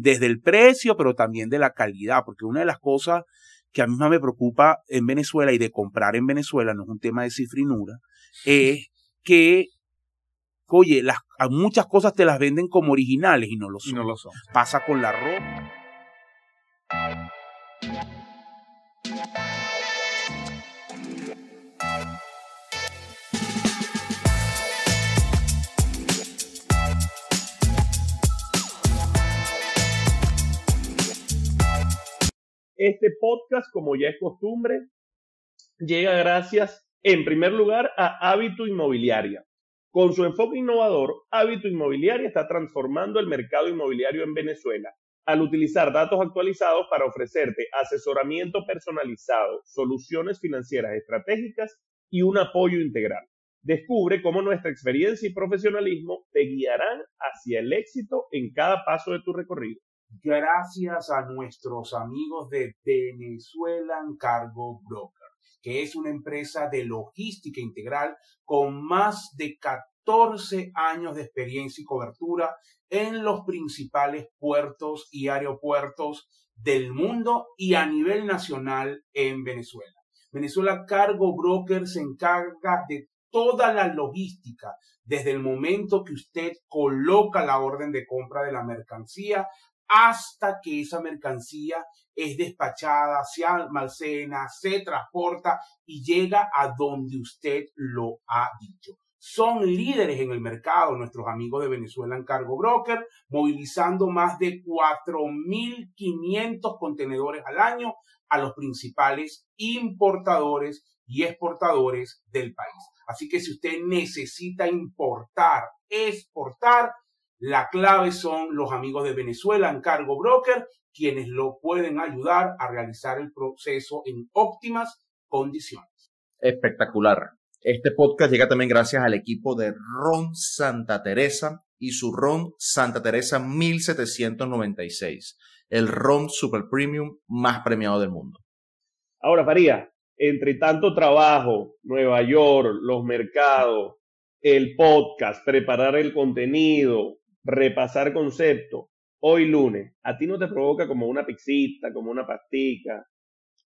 desde el precio, pero también de la calidad, porque una de las cosas que a mí más me preocupa en Venezuela y de comprar en Venezuela, no es un tema de cifrinura, es que, oye, las, muchas cosas te las venden como originales y no lo son. no lo son. Pasa con la ropa. Este podcast, como ya es costumbre, llega gracias, en primer lugar, a Hábito Inmobiliaria. Con su enfoque innovador, Hábito Inmobiliaria está transformando el mercado inmobiliario en Venezuela al utilizar datos actualizados para ofrecerte asesoramiento personalizado, soluciones financieras estratégicas y un apoyo integral. Descubre cómo nuestra experiencia y profesionalismo te guiarán hacia el éxito en cada paso de tu recorrido gracias a nuestros amigos de Venezuelan Cargo Broker, que es una empresa de logística integral con más de 14 años de experiencia y cobertura en los principales puertos y aeropuertos del mundo y a nivel nacional en Venezuela. Venezuela Cargo Broker se encarga de toda la logística, desde el momento que usted coloca la orden de compra de la mercancía hasta que esa mercancía es despachada, se almacena, se transporta y llega a donde usted lo ha dicho. Son líderes en el mercado nuestros amigos de Venezuela en Cargo Broker, movilizando más de 4.500 contenedores al año a los principales importadores y exportadores del país. Así que si usted necesita importar, exportar, la clave son los amigos de Venezuela en Cargo Broker, quienes lo pueden ayudar a realizar el proceso en óptimas condiciones. Espectacular. Este podcast llega también gracias al equipo de Ron Santa Teresa y su Ron Santa Teresa 1796, el Ron Super Premium más premiado del mundo. Ahora, Faría, entre tanto trabajo, Nueva York, los mercados, el podcast, preparar el contenido, repasar conceptos, hoy lunes, ¿a ti no te provoca como una pixita, como una pastica?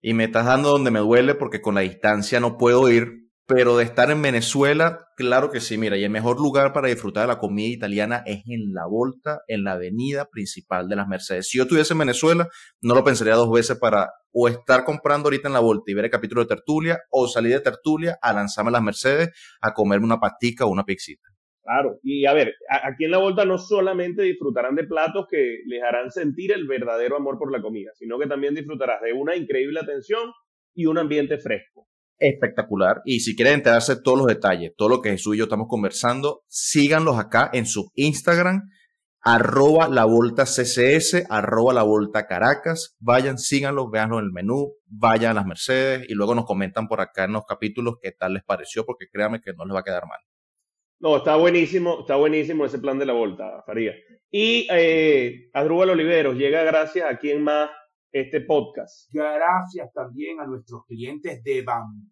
Y me estás dando donde me duele porque con la distancia no puedo ir, pero de estar en Venezuela, claro que sí, mira, y el mejor lugar para disfrutar de la comida italiana es en la Volta, en la avenida principal de las Mercedes. Si yo estuviese en Venezuela, no lo pensaría dos veces para o estar comprando ahorita en la Volta y ver el capítulo de Tertulia, o salir de Tertulia a lanzarme a las Mercedes a comerme una pastica o una pixita. Claro, y a ver, aquí en la vuelta no solamente disfrutarán de platos que les harán sentir el verdadero amor por la comida, sino que también disfrutarás de una increíble atención y un ambiente fresco. Espectacular. Y si quieren enterarse de todos los detalles, todo lo que Jesús y yo estamos conversando, síganlos acá en su Instagram, arroba la volta CCS, arroba la volta Caracas. Vayan, síganlos, véanlo en el menú, vayan a las Mercedes y luego nos comentan por acá en los capítulos qué tal les pareció, porque créanme que no les va a quedar mal. No, está buenísimo, está buenísimo ese plan de la vuelta, Faría. Y eh, Adrúbal Oliveros llega gracias a quien más este podcast. Gracias también a nuestros clientes de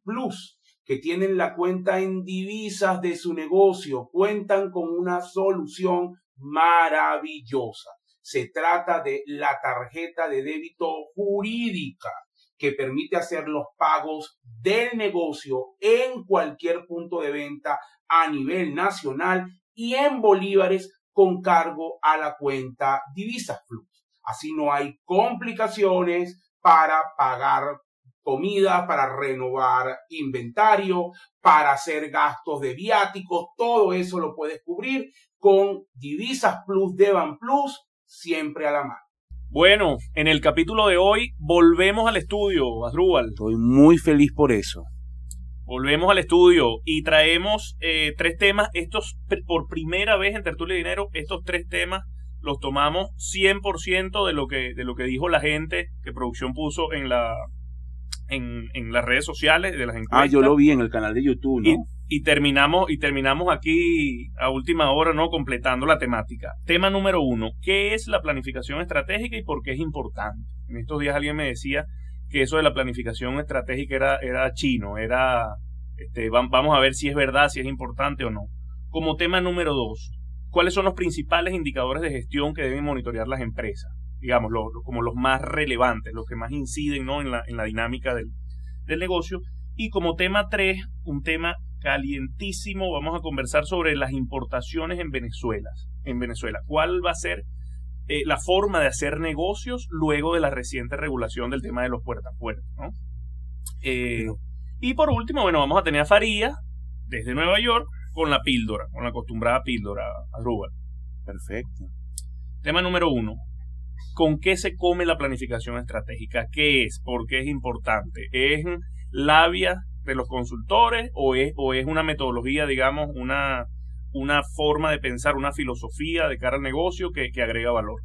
Plus que tienen la cuenta en divisas de su negocio, cuentan con una solución maravillosa. Se trata de la tarjeta de débito jurídica que permite hacer los pagos del negocio en cualquier punto de venta a nivel nacional y en bolívares con cargo a la cuenta Divisas Plus. Así no hay complicaciones para pagar comida, para renovar inventario, para hacer gastos de viáticos, todo eso lo puedes cubrir con Divisas Plus Devan Plus siempre a la mano. Bueno, en el capítulo de hoy volvemos al estudio, Asdrúbal. Estoy muy feliz por eso. Volvemos al estudio y traemos eh, tres temas. Estos, por primera vez en Tertulia de Dinero, estos tres temas los tomamos 100% de lo, que, de lo que dijo la gente que producción puso en, la, en, en las redes sociales de las encuestas. Ah, yo lo vi en el canal de YouTube, ¿no? Y, terminamos, y terminamos aquí a última hora, ¿no? Completando la temática. Tema número uno, ¿qué es la planificación estratégica y por qué es importante? En estos días alguien me decía que eso de la planificación estratégica era, era chino, era, este, vamos a ver si es verdad, si es importante o no. Como tema número dos, ¿cuáles son los principales indicadores de gestión que deben monitorear las empresas? digamos, como los más relevantes, los que más inciden ¿no? en, la, en la dinámica del, del negocio. Y como tema 3, un tema calientísimo, vamos a conversar sobre las importaciones en Venezuela. En Venezuela, ¿cuál va a ser eh, la forma de hacer negocios luego de la reciente regulación del tema de los puertas a puerta? ¿no? Eh, y por último, bueno, vamos a tener a Faría desde Nueva York con la píldora, con la acostumbrada píldora, Rubal. Perfecto. Tema número uno. ¿Con qué se come la planificación estratégica? ¿Qué es? ¿Por qué es importante? ¿Es labia los consultores o es, o es una metodología, digamos, una, una forma de pensar, una filosofía de cara al negocio que, que agrega valor?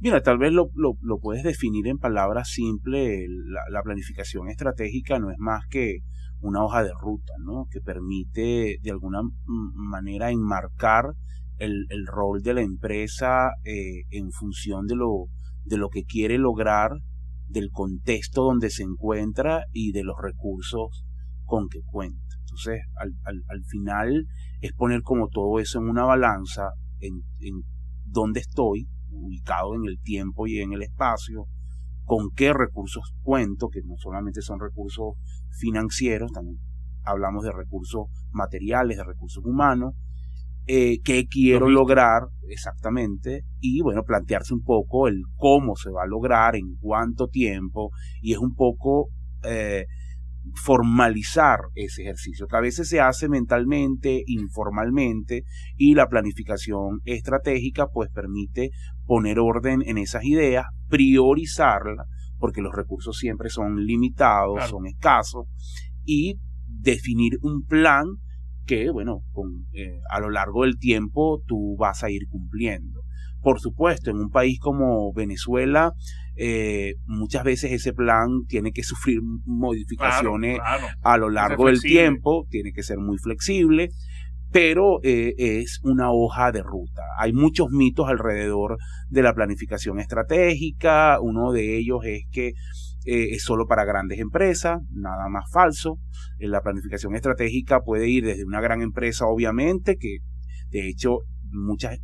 Mira, tal vez lo, lo, lo puedes definir en palabras simples. La, la, planificación estratégica no es más que una hoja de ruta, ¿no? Que permite de alguna manera enmarcar el, el rol de la empresa eh, en función de lo, de lo que quiere lograr, del contexto donde se encuentra y de los recursos con que cuenta. Entonces, al, al, al final es poner como todo eso en una balanza, en, en dónde estoy, ubicado en el tiempo y en el espacio, con qué recursos cuento, que no solamente son recursos financieros, también hablamos de recursos materiales, de recursos humanos, eh, qué quiero lograr exactamente y bueno, plantearse un poco el cómo se va a lograr, en cuánto tiempo y es un poco eh, formalizar ese ejercicio, que a veces se hace mentalmente, informalmente, y la planificación estratégica pues permite poner orden en esas ideas, priorizarla, porque los recursos siempre son limitados, son escasos, y definir un plan que, bueno, con, eh, a lo largo del tiempo tú vas a ir cumpliendo. Por supuesto, en un país como Venezuela, eh, muchas veces ese plan tiene que sufrir modificaciones a lo largo del tiempo, tiene que ser muy flexible, pero eh, es una hoja de ruta. Hay muchos mitos alrededor de la planificación estratégica, uno de ellos es que eh, es solo para grandes empresas, nada más falso. la planificación estratégica puede ir desde una gran empresa, obviamente, que de hecho muchas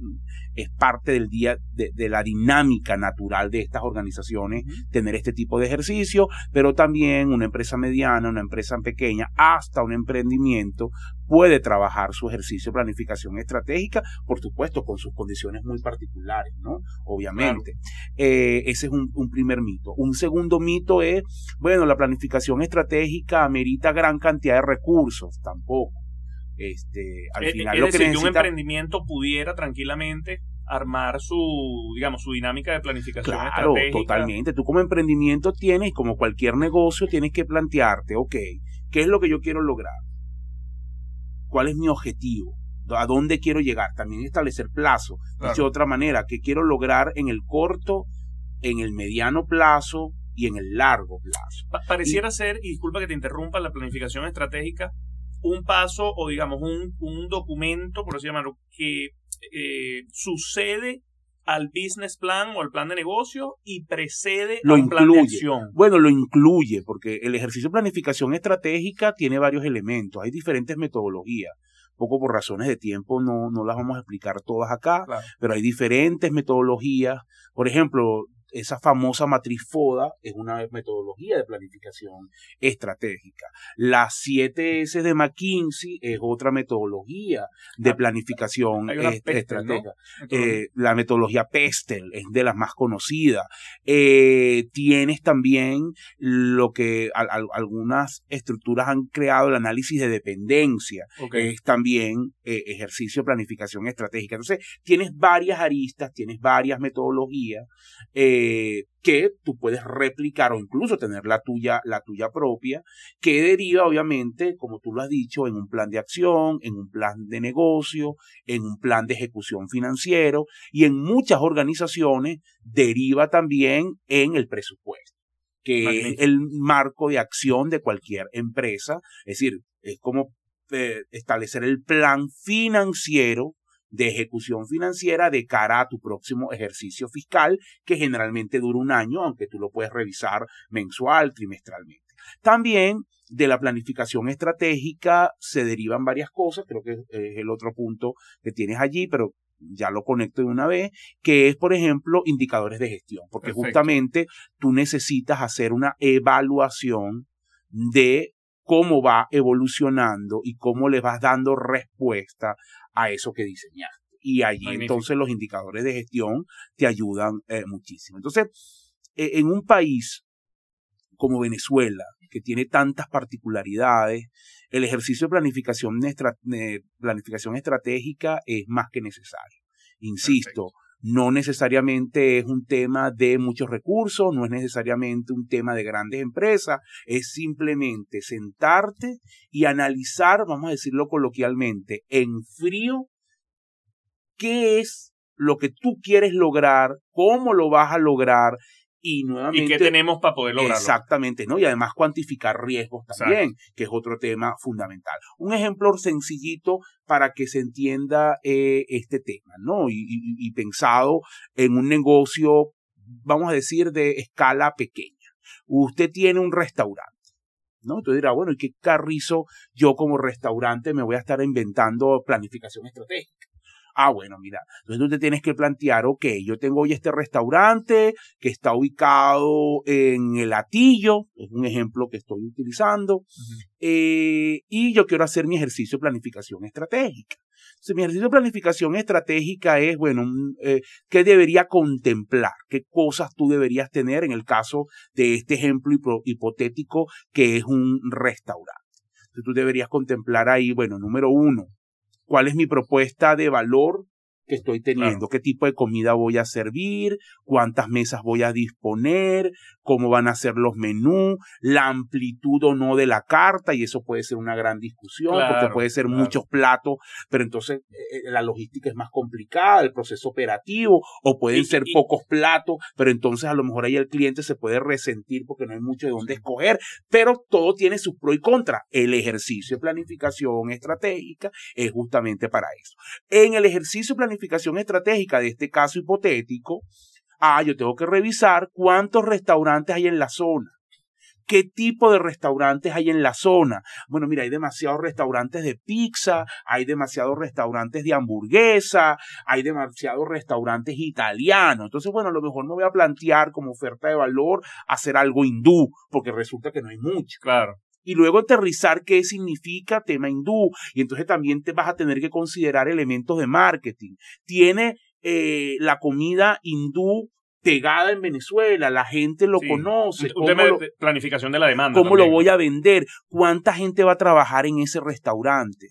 es parte del día de, la dinámica natural de estas organizaciones tener este tipo de ejercicio, pero también una empresa mediana, una empresa pequeña, hasta un emprendimiento puede trabajar su ejercicio de planificación estratégica, por supuesto, con sus condiciones muy particulares, ¿no? Obviamente. Eh, ese es un, un, primer mito. Un segundo mito es, bueno, la planificación estratégica amerita gran cantidad de recursos, tampoco. Este, al eh, final es lo que decir, que un emprendimiento pudiera tranquilamente armar su, digamos, su dinámica de planificación claro, totalmente. Tú como emprendimiento tienes, como cualquier negocio, tienes que plantearte, ok, ¿qué es lo que yo quiero lograr? ¿Cuál es mi objetivo? ¿A dónde quiero llegar? También establecer plazo. de otra manera, ¿qué quiero lograr en el corto, en el mediano plazo y en el largo plazo? pareciera ser, y disculpa que te interrumpa, la planificación estratégica un paso o digamos un, un documento, por así llamarlo, que eh, sucede al business plan o al plan de negocio y precede lo a un plan de acción. Bueno, lo incluye porque el ejercicio de planificación estratégica tiene varios elementos, hay diferentes metodologías. Poco por razones de tiempo no, no las vamos a explicar todas acá, pero hay diferentes metodologías. Por ejemplo, esa famosa matriz FODA es una metodología de planificación estratégica. La 7S de McKinsey es otra metodología de ah, planificación estratégica. Eh, la metodología PESTEL es de las más conocidas. Eh, tienes también lo que algunas estructuras han creado, el análisis de dependencia. Es también eh, ejercicio de planificación estratégica. Entonces, tienes varias aristas, tienes varias metodologías. Eh, que tú puedes replicar o incluso tener la tuya, la tuya propia, que deriva obviamente, como tú lo has dicho, en un plan de acción, en un plan de negocio, en un plan de ejecución financiero y en muchas organizaciones deriva también en el presupuesto, que es el marco de acción de cualquier empresa, es decir, es como eh, establecer el plan financiero de ejecución financiera de cara a tu próximo ejercicio fiscal, que generalmente dura un año, aunque tú lo puedes revisar mensual, trimestralmente. También de la planificación estratégica se derivan varias cosas, creo que es el otro punto que tienes allí, pero ya lo conecto de una vez, que es, por ejemplo, indicadores de gestión, porque Perfecto. justamente tú necesitas hacer una evaluación de cómo va evolucionando y cómo le vas dando respuesta a eso que diseñaste. Y allí Magnífico. entonces los indicadores de gestión te ayudan eh, muchísimo. Entonces, eh, en un país como Venezuela, que tiene tantas particularidades, el ejercicio de planificación, de planificación estratégica es más que necesario. Insisto, no necesariamente es un tema de muchos recursos, no es necesariamente un tema de grandes empresas, es simplemente sentarte y analizar, vamos a decirlo coloquialmente, en frío, qué es lo que tú quieres lograr, cómo lo vas a lograr y ¿Y nuevamente qué tenemos para poder lograrlo? Exactamente, ¿no? Y además cuantificar riesgos también, que es otro tema fundamental. Un ejemplo sencillito para que se entienda eh, este tema, ¿no? Y, y- y pensado en un negocio, vamos a decir, de escala pequeña. Usted tiene un restaurante. ¿No? Entonces dirá, bueno, ¿y qué carrizo yo como restaurante me voy a estar inventando planificación estratégica? Ah, bueno, mira, entonces tú te tienes que plantear, ok, yo tengo hoy este restaurante que está ubicado en el Atillo, es un ejemplo que estoy utilizando, eh, y yo quiero hacer mi ejercicio de planificación estratégica. Entonces, mi ejercicio de planificación estratégica es, bueno, un, eh, ¿qué debería contemplar? ¿Qué cosas tú deberías tener en el caso de este ejemplo hipo- hipotético que es un restaurante? Entonces, tú deberías contemplar ahí, bueno, número uno, ¿cuál es mi propuesta de valor que estoy teniendo? Claro. ¿Qué tipo de comida voy a servir? ¿Cuántas mesas voy a disponer? ¿Cómo van a ser los menús? ¿La amplitud o no de la carta? Y eso puede ser una gran discusión porque puede ser claro. muchos platos, pero entonces eh, la logística es más complicada, el proceso operativo, o pueden Y- ser y- pocos platos, pero entonces a lo mejor ahí el cliente se puede resentir porque no hay mucho de dónde escoger, pero todo tiene sus pros y contras. El ejercicio de planificación estratégica es justamente para eso. En el ejercicio de planificación estratégica de este caso hipotético, ah, yo tengo que revisar cuántos restaurantes hay en la zona. ¿Qué tipo de restaurantes hay en la zona? Bueno, mira, hay demasiados restaurantes de pizza, hay demasiados restaurantes de hamburguesa, hay demasiados restaurantes italianos. Entonces, bueno, a lo mejor me voy a plantear como oferta de valor hacer algo hindú, porque resulta que no hay mucho Claro. Y luego aterrizar qué significa tema hindú. Y entonces también te vas a tener que considerar elementos de marketing. Tiene eh, la comida hindú pegada en Venezuela, la gente lo Sí. conoce. Un ¿Cómo, tema lo, de planificación de la demanda. cómo lo voy a vender? ¿Cuánta gente va a trabajar en ese restaurante?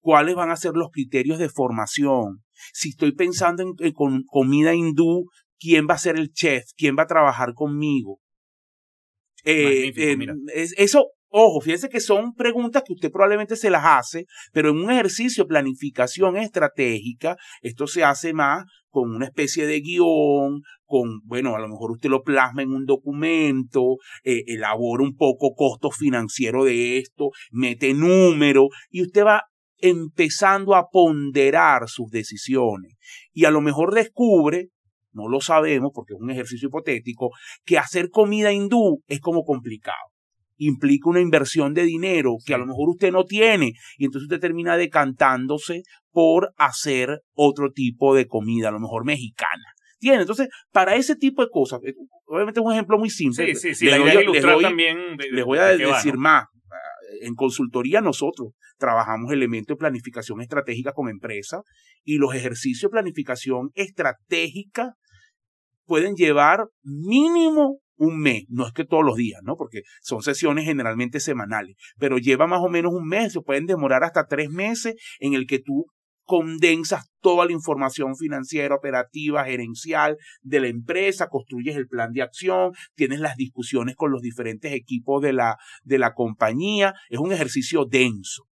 ¿Cuáles van a ser los criterios de formación? Si estoy pensando en, en con comida hindú, ¿quién va a ser el chef? ¿Quién va a trabajar conmigo? Eh, eh, eso, ojo, fíjense que son preguntas que usted probablemente se las hace, pero en un ejercicio de planificación estratégica, esto se hace más con una especie de guion, con, bueno, a lo mejor usted lo plasma en un documento, eh, elabora un poco costo financiero de esto, mete número y usted va empezando a ponderar sus decisiones y a lo mejor descubre, no lo sabemos porque es un ejercicio hipotético, que hacer comida hindú es como complicado. Implica una inversión de dinero que a lo mejor usted no tiene y entonces usted termina decantándose por hacer otro tipo de comida, a lo mejor mexicana. ¿Tiene? Entonces, para ese tipo de cosas, eh, obviamente es un ejemplo muy simple. Sí, sí, sí. Les es les ilustrar doy- también. de- les voy a de qué va, decir ¿no? más. En consultoría nosotros trabajamos elementos de planificación estratégica con empresas y los ejercicios de planificación estratégica pueden llevar mínimo un mes, no es que todos los días, ¿no? Porque son sesiones generalmente semanales, pero lleva más o menos un mes, se pueden demorar hasta tres meses en el que tú condensas toda la información financiera, operativa, gerencial de la empresa, construyes el plan de acción, tienes las discusiones con los diferentes equipos de la, de la compañía. Es un ejercicio denso.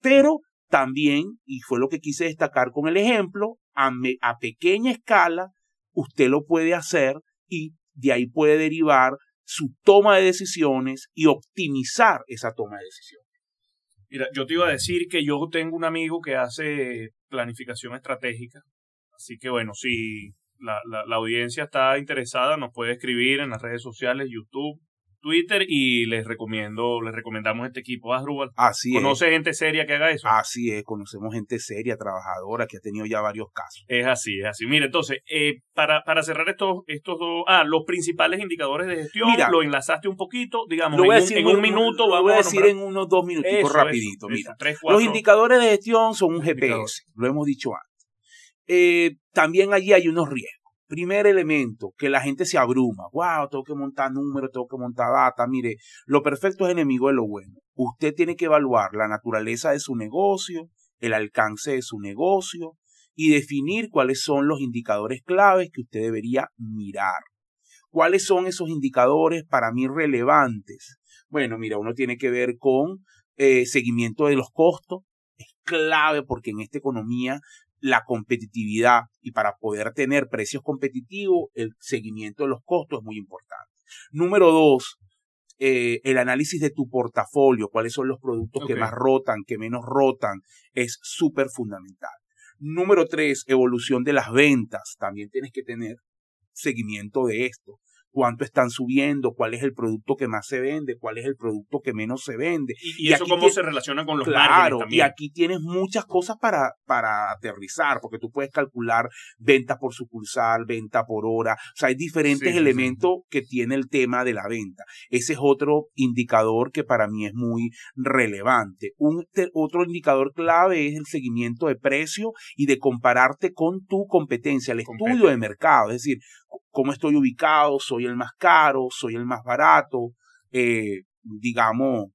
Pero también, y fue lo que quise destacar con el ejemplo, a, a pequeña escala, usted lo puede hacer y de ahí puede derivar su toma de decisiones y optimizar esa toma de decisiones. Mira, yo te iba a decir que yo tengo un amigo que hace planificación estratégica. Así que bueno, si la, la, la audiencia está interesada, nos puede escribir en las redes sociales, YouTube, Twitter y les recomiendo, les recomendamos este equipo. Asdrúbal. Así ¿Conoce es. gente seria que haga eso? Así es, conocemos gente seria, trabajadora, que ha tenido ya varios casos. Es así, es así. Mire, entonces, eh, para, para cerrar estos, estos dos, ah, los principales indicadores de gestión, Mira, lo enlazaste un poquito, digamos, Lo en, voy a un- decir en muy- un minuto, lo vamos voy a a decir en unos dos minutitos Eso, rapidito. eso, Mira, eso, tres, cuatro. los indicadores de gestión son un GPS, lo hemos dicho antes. Eh, también allí hay unos riesgos. Primer elemento, que la gente se abruma. Wow, tengo que montar números, tengo que montar data. Mire, lo perfecto es enemigo de lo bueno. Usted tiene que evaluar la naturaleza de su negocio, el alcance de su negocio y definir cuáles son los indicadores claves que usted debería mirar. ¿Cuáles son esos indicadores para mí relevantes? Bueno, mira, uno tiene que ver con eh, seguimiento de los costos. Es clave porque en esta economía la competitividad y para poder tener precios competitivos, el seguimiento de los costos es muy importante. Número dos, eh, el análisis de tu portafolio, cuáles son los productos que más rotan, que menos rotan, es súper fundamental. Número tres, evolución de las ventas. También tienes que tener seguimiento de esto. Cuánto están subiendo, cuál es el producto que más se vende, cuál es el producto que menos se vende. Y, y y eso cómo se relaciona con los Claro, y aquí tienes muchas cosas para, para aterrizar, porque tú puedes calcular venta por sucursal, venta por hora, o sea, hay diferentes Sí, sí, sí. elementos que tiene el tema de la venta. Ese es otro indicador que para mí es muy relevante. Un te- otro indicador clave es el seguimiento de precio y de compararte con tu competencia, el estudio de mercado, es decir, cómo estoy ubicado, soy el más caro, soy el más barato, eh, digamos,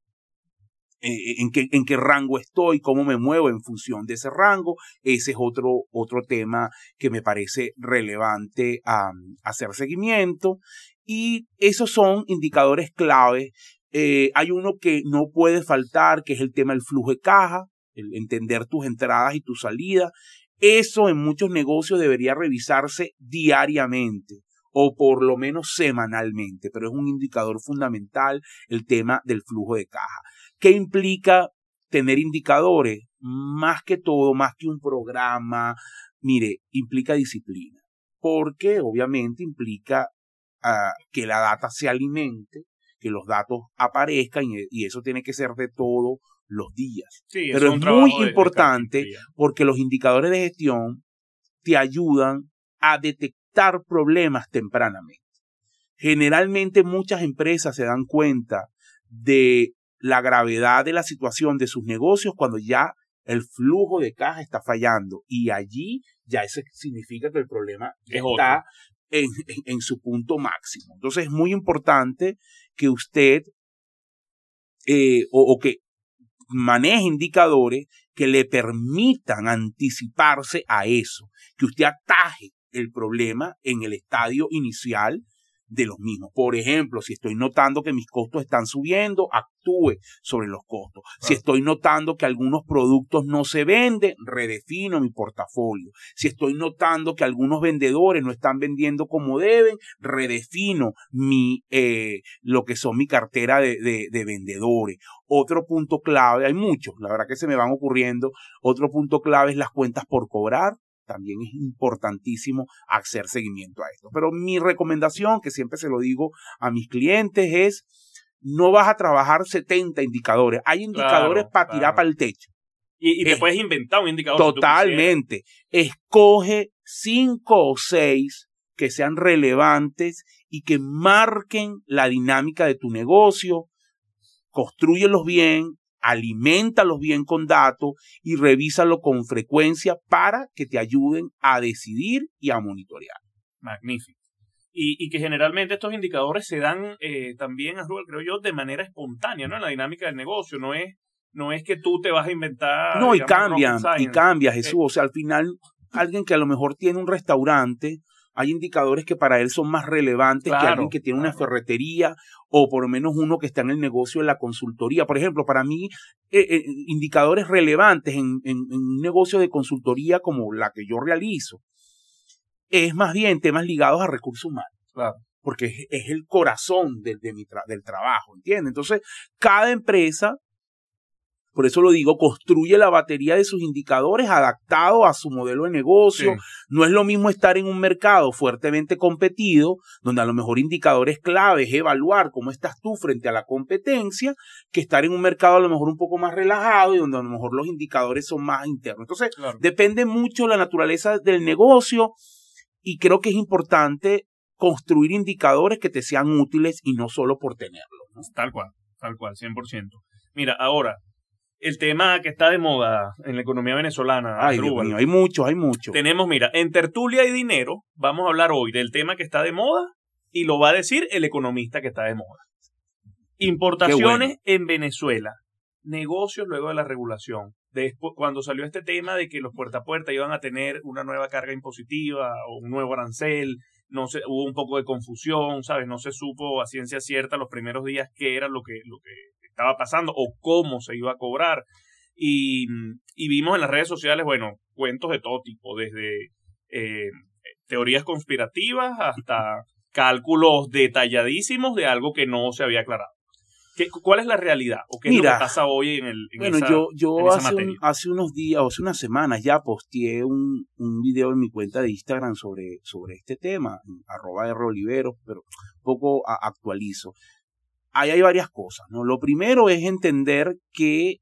eh, en, qué, en qué rango estoy, cómo me muevo en función de ese rango. Ese es otro, otro tema que me parece relevante a, hacer seguimiento. Y esos son indicadores clave. Eh, hay uno que no puede faltar, que es el tema del flujo de caja, el entender tus entradas y tus salidas. Eso en muchos negocios debería revisarse diariamente o por lo menos semanalmente, pero es un indicador fundamental el tema del flujo de caja. ¿Qué implica tener indicadores? Más que todo, más que un programa, mire, implica disciplina, porque obviamente implica ah, que la data se alimente, que los datos aparezcan y, eso tiene que ser de todos los días, Sí, pero es muy importante porque los indicadores de gestión te ayudan a detectar problemas tempranamente. Generalmente muchas empresas se dan cuenta de la gravedad de la situación de sus negocios cuando ya el flujo de caja está fallando y allí ya eso significa que el problema Es está en, en- en su punto máximo. Entonces es muy importante que usted eh, o, o que maneje indicadores que le permitan anticiparse a eso, que usted ataje el problema en el estadio inicial de los mismos. Por ejemplo, si estoy notando que mis costos están subiendo, actúe sobre los costos. Si estoy notando que algunos productos no se venden, redefino mi portafolio. Si estoy notando que algunos vendedores no están vendiendo como deben, redefino mi, eh, lo que son mi cartera de, de- de vendedores. Otro punto clave, hay muchos, la verdad que se me van ocurriendo. Otro punto clave es las cuentas por cobrar. También es importantísimo hacer seguimiento a esto. Pero mi recomendación, que siempre se lo digo a mis clientes, es no vas a trabajar 70 indicadores. Hay indicadores Claro, para tirar claro. para el techo. Y, y te puedes inventar un indicador. si. Totalmente. Escoge cinco o seis que sean relevantes y que marquen la dinámica de tu negocio. Construyelos bien, alimentalos bien con datos y revísalo con frecuencia para que te ayuden a decidir y a monitorear. Magnífico. Y, y que generalmente estos indicadores se dan eh, también, creo yo, de manera espontánea, ¿no? En la dinámica del negocio. No es, no es que tú te vas a inventar. No, y digamos, cambia, rocket y cambia, Jesús. O sea, al final, alguien que a lo mejor tiene un restaurante, hay indicadores que para él son más relevantes que alguien que tiene una ferretería o por lo menos uno que está en el negocio de la consultoría. Por ejemplo, para mí, eh, eh, indicadores relevantes en, en- en un negocio de consultoría como la que yo realizo, es más bien temas ligados a recursos humanos Claro. porque es, es el corazón de, de mi tra- del trabajo, ¿entiendes? Entonces, cada empresa por eso lo digo, construye la batería de sus indicadores adaptado a su modelo de negocio. Sí. No es lo mismo estar en un mercado fuertemente competido, donde a lo mejor indicadores claves, evaluar cómo estás tú frente a la competencia, que estar en un mercado a lo mejor un poco más relajado y donde a lo mejor los indicadores son más internos. Entonces, Claro. depende mucho la naturaleza del negocio y creo que es importante construir indicadores que te sean útiles y no solo por tenerlos. ¿no? Tal cual, tal cual, 100%. Mira, ahora, el tema que está de moda en la economía venezolana, Ay, Dios Asdrúbal, mío, hay muchos, hay muchos. tenemos, mira, en tertulia y dinero, vamos a hablar hoy del tema que está de moda y lo va a decir el economista que está de moda. Importaciones en Venezuela, negocios luego de la regulación. Después, cuando salió este tema de que los puerta a puerta iban a tener una nueva carga impositiva o un nuevo arancel, no se, hubo un poco de confusión, ¿sabes? No se supo a ciencia cierta los primeros días qué era lo que, lo que estaba pasando o cómo se iba a cobrar. Y, vimos en las redes sociales, bueno, cuentos de todo tipo, desde eh, teorías conspirativas hasta cálculos detalladísimos de algo que no se había aclarado. ¿Qué, ¿Cuál es la realidad? ¿O qué es lo Mira, que pasa hoy en, el, en Bueno, esa- yo, en yo esa hace, un- hace unos días, o hace unas semanas ya posteé un, un video en mi cuenta de Instagram sobre, sobre este tema, arroba R Oliveros, pero poco a- actualizo. Ahí hay varias cosas, ¿no? Lo primero es entender que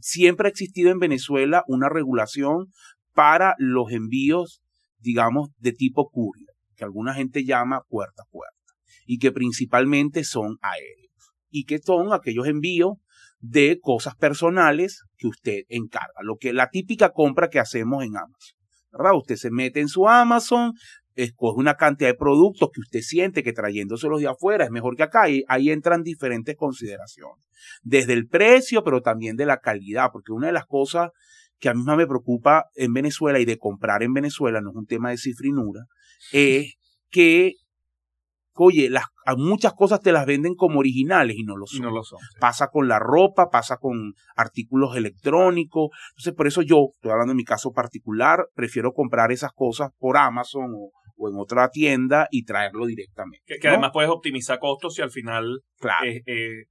siempre ha existido en Venezuela una regulación para los envíos, digamos, de tipo courier, que alguna gente llama puerta a puerta, y que principalmente son aéreos, y que son aquellos envíos de cosas personales que usted encarga, lo que la típica compra que hacemos en Amazon, ¿verdad? Usted se mete en su Amazon, escoge una cantidad de productos que usted siente que trayéndoselos de afuera es mejor que acá y ahí entran diferentes consideraciones, desde el precio, pero también de la calidad, porque una de las cosas que a mí más me preocupa en Venezuela y de comprar en Venezuela, no es un tema de cifrinura, es que, oye, las, muchas cosas te las venden como originales y no lo Y son no lo son. sí. pasa con la ropa, pasa con artículos electrónicos. Entonces, por eso yo, estoy hablando de mi caso particular, prefiero comprar esas cosas por Amazon o, o en otra tienda y traerlo directamente. Que, que ¿no? además puedes optimizar costos si al final claro, eh, eh,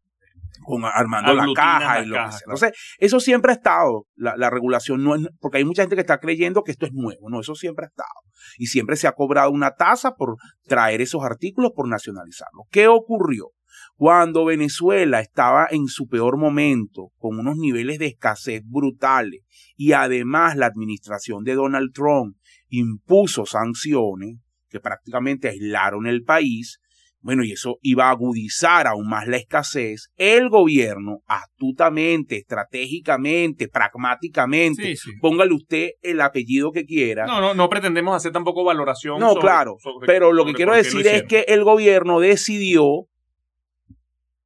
con armando la caja y lo caja, que sea. Entonces, eso siempre ha estado, la, la regulación no es, porque hay mucha gente que está creyendo que esto es nuevo, no, eso siempre ha estado. Y siempre se ha cobrado una tasa por traer esos artículos, por nacionalizarlos. ¿Qué ocurrió? Cuando Venezuela estaba en su peor momento, con unos niveles de escasez brutales, y además la administración de Donald Trump impuso sanciones que prácticamente aislaron el país, bueno, y eso iba a agudizar aún más la escasez, el gobierno astutamente, estratégicamente, pragmáticamente, sí, sí. póngale usted el apellido que quiera, No, no, no pretendemos hacer tampoco valoración. No, sobre- claro, sobre- pero lo que quiero decir es que el gobierno decidió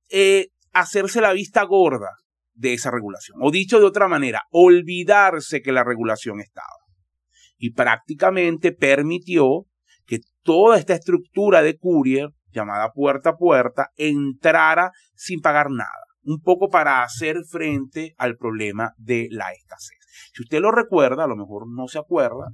eh, hacerse la vista gorda de esa regulación. O dicho de otra manera, olvidarse que la regulación estaba. Y prácticamente permitió que toda esta estructura de courier, llamada puerta a puerta, entrara sin pagar nada. Un poco para hacer frente al problema de la escasez. Si usted lo recuerda, a lo mejor no se acuerda,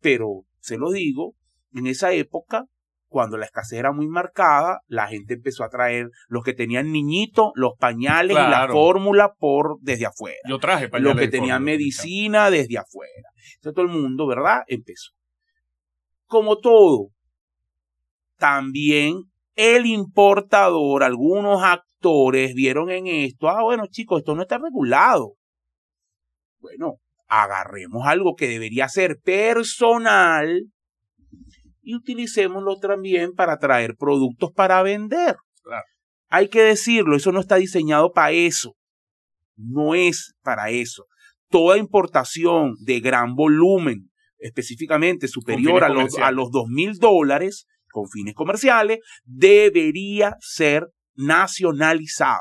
pero se lo digo, en esa época, cuando la escasez era muy marcada, la gente empezó a traer los que tenían niñitos, los pañales y la fórmula por desde afuera. Yo traje Los pañales que de tenían medicina desde afuera. Entonces todo el mundo, ¿verdad? Empezó. Como todo, también el importador, algunos actores vieron en esto, ah, bueno chicos, esto no está regulado. Bueno, agarremos algo que debería ser personal y utilicémoslo también para traer productos para vender. Claro. Hay que decirlo, eso no está diseñado para eso. No es para eso. Toda importación de gran volumen, específicamente superior a los, a los dos mil dólares con fines comerciales, debería ser nacionalizada.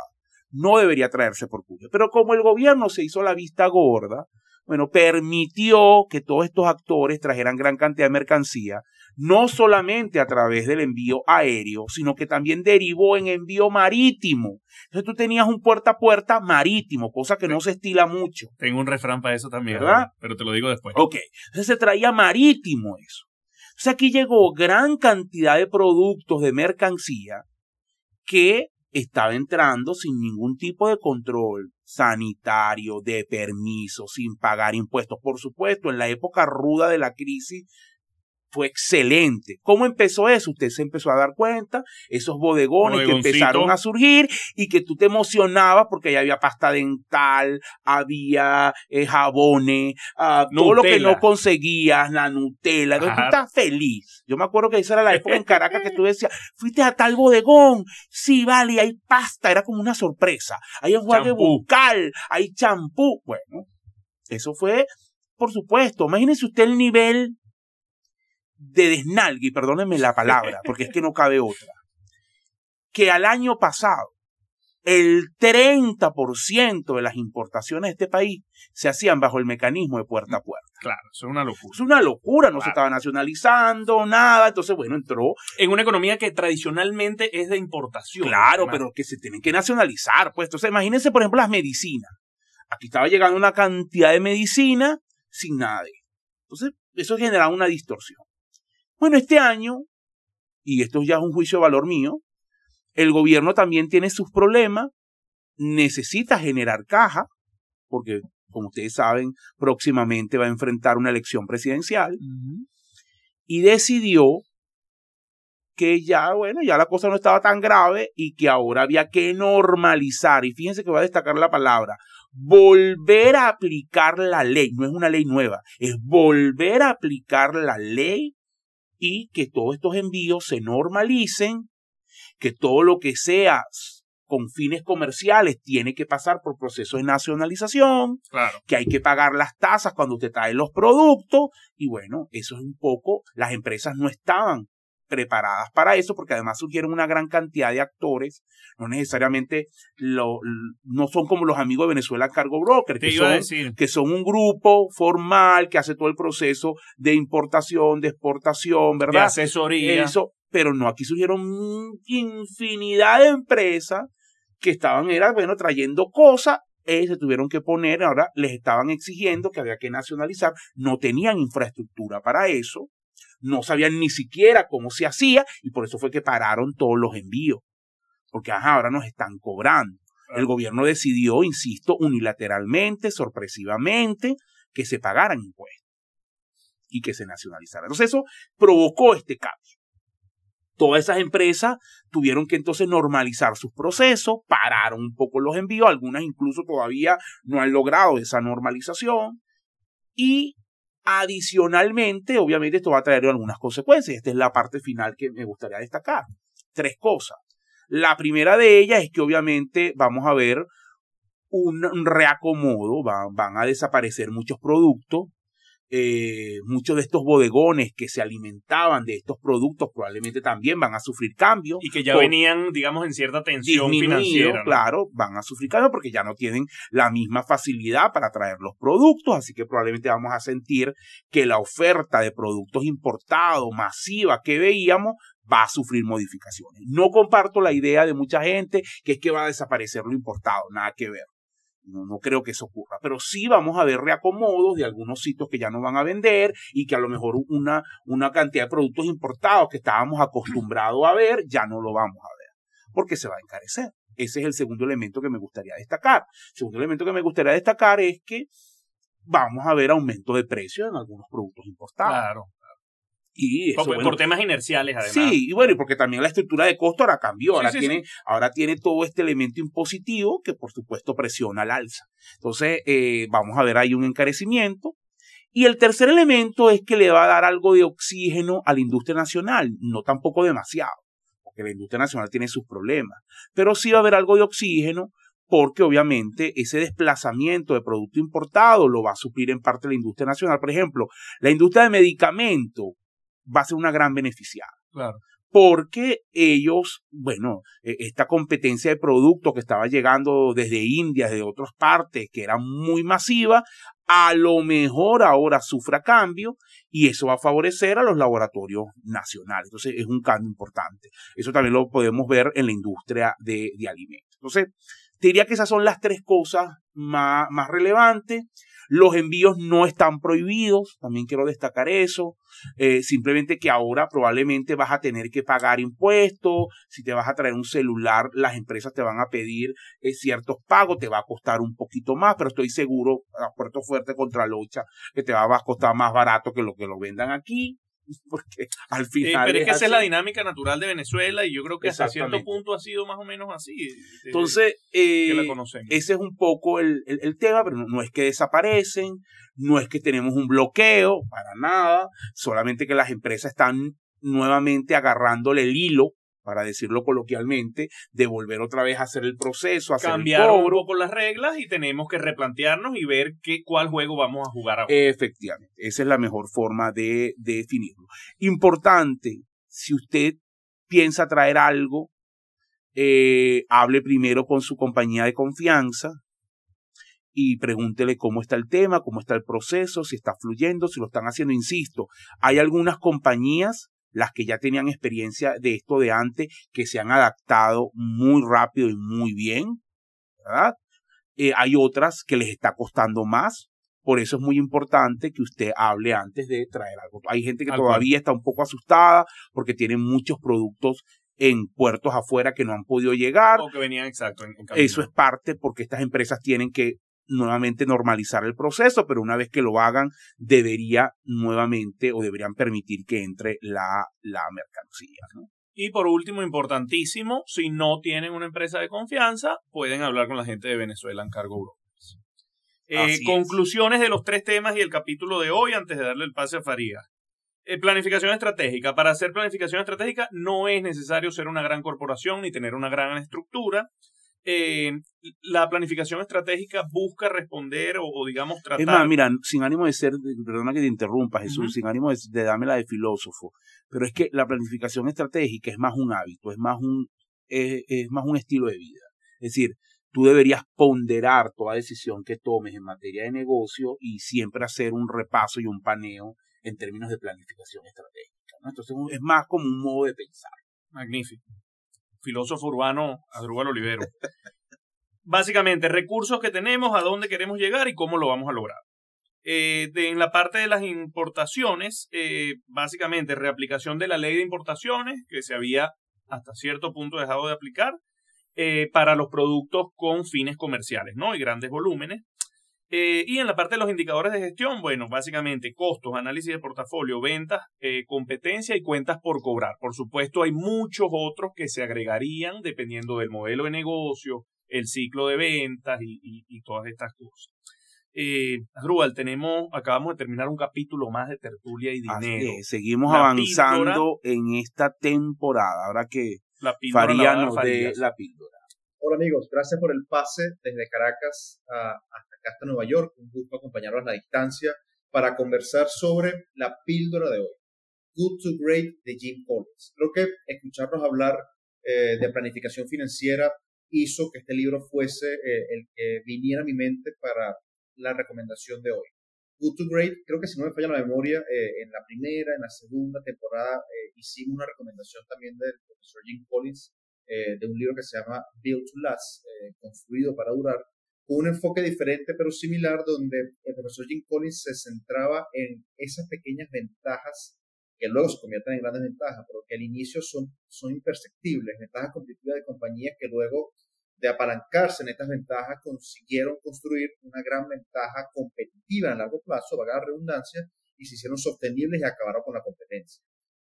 No debería traerse por cuyo. Pero como el gobierno se hizo la vista gorda, bueno, permitió que todos estos actores trajeran gran cantidad de mercancía, no solamente a través del envío aéreo, sino que también derivó en envío marítimo. Entonces tú tenías un puerta a puerta marítimo, cosa que no se estila mucho. Tengo un refrán para eso también, ¿Verdad? pero te lo digo después. Ok, entonces se traía marítimo eso. Entonces aquí llegó gran cantidad de productos de mercancía que estaba entrando sin ningún tipo de control sanitario, de permiso, sin pagar impuestos. Por supuesto, en la época ruda de la crisis, fue excelente. ¿Cómo empezó eso? Usted se empezó a dar cuenta, esos bodegones que empezaron a surgir y que tú te emocionabas porque ya había pasta dental, había eh, jabones, ah, todo lo que no conseguías, la Nutella. Entonces tú estás feliz. Yo me acuerdo que esa era la época en Caracas que tú decías, fuiste a tal bodegón, sí, vale, hay pasta, era como una sorpresa. Hay enjuague bucal, hay champú. Bueno, eso fue, por supuesto. Imagínese usted el nivel de desnalgue, perdónenme la palabra, porque es que no cabe otra, que al año pasado el 30% de las importaciones de este país se hacían bajo el mecanismo de puerta a puerta. Claro, eso es una locura. Es una locura, no se estaba nacionalizando, nada, entonces bueno, entró... En una economía que tradicionalmente es de importación. Claro, pero que se tienen que nacionalizar, pues. Entonces imagínense, por ejemplo, las medicinas. Aquí estaba llegando una cantidad de medicina sin nada Entonces, eso generaba una distorsión. Bueno, este año, y esto ya es un juicio de valor mío, el gobierno también tiene sus problemas, necesita generar caja, porque como ustedes saben, próximamente va a enfrentar una elección presidencial, y decidió que ya, bueno, ya la cosa no estaba tan grave y que ahora había que normalizar, y fíjense que va a destacar la palabra, volver a aplicar la ley, no es una ley nueva, es volver a aplicar la ley y que todos estos envíos se normalicen, que todo lo que sea con fines comerciales tiene que pasar por procesos de nacionalización, que hay que pagar las tasas cuando usted trae los productos, y bueno, eso es un poco, las empresas no estaban preparadas para eso, porque además surgieron una gran cantidad de actores, no necesariamente lo, no son como los amigos de Venezuela Cargo Broker, que son, que son un grupo formal que hace todo el proceso de importación, de exportación, ¿verdad? De asesoría. Eso, pero no, aquí surgieron infinidad de empresas que estaban, era, bueno, trayendo cosas se tuvieron que poner, ahora les estaban exigiendo que había que nacionalizar, no tenían infraestructura para eso, no sabían ni siquiera cómo se hacía y por eso fue que pararon todos los envíos. Porque ahora nos están cobrando. El gobierno decidió, insisto, unilateralmente, sorpresivamente, que se pagaran impuestos y que se nacionalizaran. Entonces eso provocó este cambio. Todas esas empresas tuvieron que entonces normalizar sus procesos, pararon un poco los envíos, algunas incluso todavía no han logrado esa normalización y Adicionalmente, obviamente esto va a traer algunas consecuencias. Esta es la parte final que me gustaría destacar. Tres cosas. La primera de ellas es que obviamente vamos a ver un reacomodo, van, a desaparecer muchos productos, eh, muchos de estos bodegones que se alimentaban de estos productos probablemente también van a sufrir cambios. Y que ya venían, digamos, en cierta tensión financiera. Claro, van a sufrir cambios porque ya no tienen la misma facilidad para traer los productos, así que probablemente vamos a sentir que la oferta de productos importados masiva que veíamos va a sufrir modificaciones. No comparto la idea de mucha gente que es que va a desaparecer lo importado, nada que ver. No, creo que eso ocurra, pero sí vamos a ver reacomodos de algunos sitios que ya no van a vender y que a lo mejor una, una cantidad de productos importados que estábamos acostumbrados a ver ya no lo vamos a ver, porque se va a encarecer. Ese es el segundo elemento que me gustaría destacar. El segundo elemento que me gustaría destacar es que vamos a ver aumento de precios en algunos productos importados. Claro. Y por, temas inerciales, además. Sí, y bueno, y porque también la estructura de costo ahora cambió. Ahora, tiene, ahora tiene todo este elemento impositivo que, por supuesto, presiona al alza. Entonces, eh, vamos a ver ahí un encarecimiento. Y el tercer elemento es que le va a dar algo de oxígeno a la industria nacional, no tampoco demasiado, porque la industria nacional tiene sus problemas, pero sí va a haber algo de oxígeno porque obviamente ese desplazamiento de producto importado lo va a suplir en parte la industria nacional. Por ejemplo, la industria de medicamentos va a ser una gran beneficiada. Claro. Porque ellos, bueno, e, esta competencia de productos que estaba llegando desde India, de otras partes, que era muy masiva, a lo mejor ahora sufra cambio y eso va a favorecer a los laboratorios nacionales. Entonces es un cambio importante. Eso también lo podemos ver en la industria de, de alimentos. Entonces, te diría que esas son las tres cosas más, más relevantes. Los envíos no están prohibidos, también quiero destacar eso. Eh, simplemente que ahora probablemente vas a tener que pagar impuestos. Si te vas a traer un celular, las empresas te van a pedir eh, ciertos pagos, te va a costar un poquito más, pero estoy seguro, a Puerto Fuerte contra Lucha, que te va a costar más barato que lo que lo vendan aquí. porque al final. pero es que esa es la dinámica natural de Venezuela y yo creo que hasta cierto punto ha sido más o menos así. eh, Entonces, que la eh, ese es un poco el, el- el tema, pero no, no es que desaparecen, no es que tenemos un bloqueo, para nada, solamente que las empresas están nuevamente agarrándole el hilo, para decirlo coloquialmente, de volver otra vez a hacer el proceso, hacer Cambiaron el un cobro. poco las reglas y tenemos que replantearnos y ver qué, cuál juego vamos a jugar ahora. Efectivamente, esa es la mejor forma de, de definirlo. Importante, si usted piensa traer algo, eh, hable primero con su compañía de confianza y pregúntele cómo está el tema, cómo está el proceso, si está fluyendo, si lo están haciendo. Insisto, hay algunas compañías, las que ya tenían experiencia de esto de antes, que se han adaptado muy rápido y muy bien, ¿verdad? Eh, hay otras que les está costando más, por eso es muy importante que usted hable antes de traer algo. Hay gente que todavía está un poco asustada porque tienen muchos productos en puertos afuera que no han podido llegar. O que venían exacto en, en camino. Eso es parte porque estas empresas tienen que nuevamente normalizar el proceso, pero una vez que lo hagan, debería nuevamente o deberían permitir que entre la, la mercancía. ¿no? Y por último, importantísimo, si no tienen una empresa de confianza, pueden hablar con la gente de Venezuela en Cargo Brokers. Eh, conclusiones de los tres temas y el capítulo de hoy antes de darle el pase a Faría. Eh, planificación estratégica. Para hacer planificación estratégica no es necesario ser una gran corporación ni tener una gran estructura. Eh, la planificación estratégica busca responder o, o, digamos tratar. Es más, mira, sin ánimo de ser, perdona que te interrumpa Jesús, sin ánimo de, de darme la de filósofo, pero es que la planificación estratégica es más un hábito, es más un, es, es más un estilo de vida. Es decir, tú deberías ponderar toda decisión que tomes en materia de negocio y siempre hacer un repaso y un paneo en términos de planificación estratégica. ¿no? Entonces es más como un modo de pensar. Magnífico. Filósofo urbano Adrúbal Olivero. Básicamente, recursos que tenemos, a dónde queremos llegar y cómo lo vamos a lograr. Eh, en la parte de las importaciones, eh, básicamente reaplicación de la ley de importaciones que se había hasta cierto punto dejado de aplicar eh, para los productos con fines comerciales, ¿no? Y grandes volúmenes. Eh, y en la parte de los indicadores de gestión, bueno, básicamente costos, análisis de portafolio, ventas, eh, competencia y cuentas por cobrar. Por supuesto, hay muchos otros que se agregarían dependiendo del modelo de negocio, el ciclo de ventas y, y- y todas estas cosas. Eh, Asdrúbal, tenemos, acabamos de terminar un capítulo más de tertulia y dinero. es, seguimos La avanzando en esta temporada. Ahora que La Faría nos dé la píldora. Hola amigos, gracias por el pase desde Caracas a- acá, hasta Nueva York. Un gusto acompañarlos a la distancia para conversar sobre la píldora de hoy. Good to Great de Jim Collins. Creo que escucharnos hablar eh, de planificación financiera hizo que este libro fuese eh, el que viniera a mi mente para la recomendación de hoy. Good to Great, creo que si no me falla la memoria, eh, en la primera, en la segunda temporada eh, hicimos una recomendación también del profesor Jim Collins eh, de un libro que se llama Build to Last, eh, construido para durar, un enfoque diferente pero similar, donde el profesor Jim Collins se centraba en esas pequeñas ventajas que luego se convierten en grandes ventajas, pero que al inicio son, son imperceptibles, ventajas competitivas de compañías que luego de apalancarse en estas ventajas consiguieron construir una gran ventaja competitiva a largo plazo, vaga redundancia, y se hicieron sostenibles y acabaron con la competencia.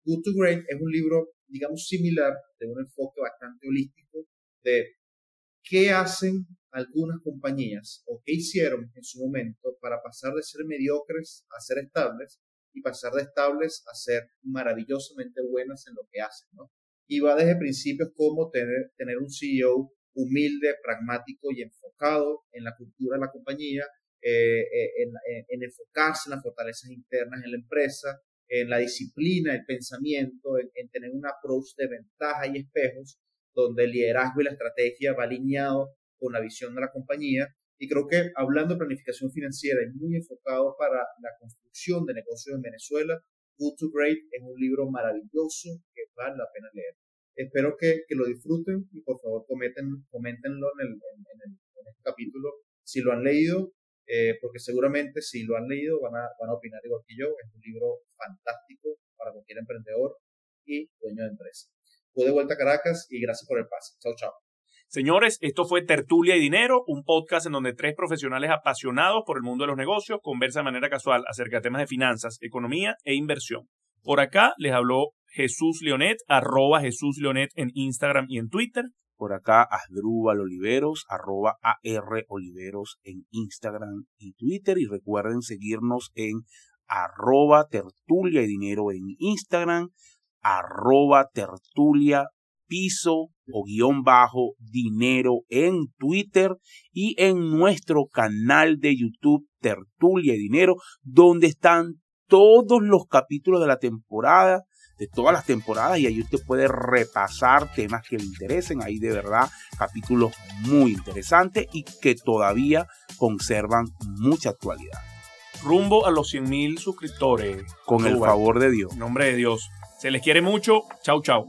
Good to Great es un libro, digamos, similar, de un enfoque bastante holístico de qué hacen algunas compañías o qué hicieron en su momento para pasar de ser mediocres a ser estables y pasar de estables a ser maravillosamente buenas en lo que hacen, ¿no? Y va desde principios como tener, un CEO humilde, pragmático y enfocado en la cultura de la compañía, eh, eh, en, en- en enfocarse en las fortalezas internas en la empresa, en la disciplina, el pensamiento, en, en tener un approach de ventaja y espejos, donde el liderazgo y la estrategia va alineado con la visión de la compañía. Y creo que hablando de planificación financiera y muy enfocado para la construcción de negocios en Venezuela, Good to Great es un libro maravilloso que vale la pena leer. Espero que, que lo disfruten y por favor comenten, coméntenlo en, el, en, en el, en este capítulo si lo han leído eh, porque seguramente si lo han leído van a, van a opinar igual que yo. Es un libro fantástico para cualquier emprendedor y dueño de empresa. Fue de vuelta a Caracas y gracias por el pase. Chao, chao. Señores, esto fue Tertulia y Dinero, un podcast en donde tres profesionales apasionados por el mundo de los negocios conversan de manera casual acerca de temas de finanzas, economía e inversión. Por acá les habló Jesús Leonet, arroba Jesús Leonet en Instagram y en Twitter. Por acá, Asdrúbal Oliveros, arroba AR Oliveros en Instagram y Twitter. Y recuerden seguirnos en arroba tertulia y dinero en Instagram, arroba tertulia piso o guion bajo dinero en Twitter y en nuestro canal de YouTube Tertulia y Dinero, donde están todos los capítulos de la temporada, de todas las temporadas, y ahí usted puede repasar temas que le interesen. Ahí de verdad capítulos muy interesantes y que todavía conservan mucha actualidad. Rumbo a los 100.000 suscriptores. Con el favor de Dios. En nombre de Dios. Se les quiere mucho. Chau, chau.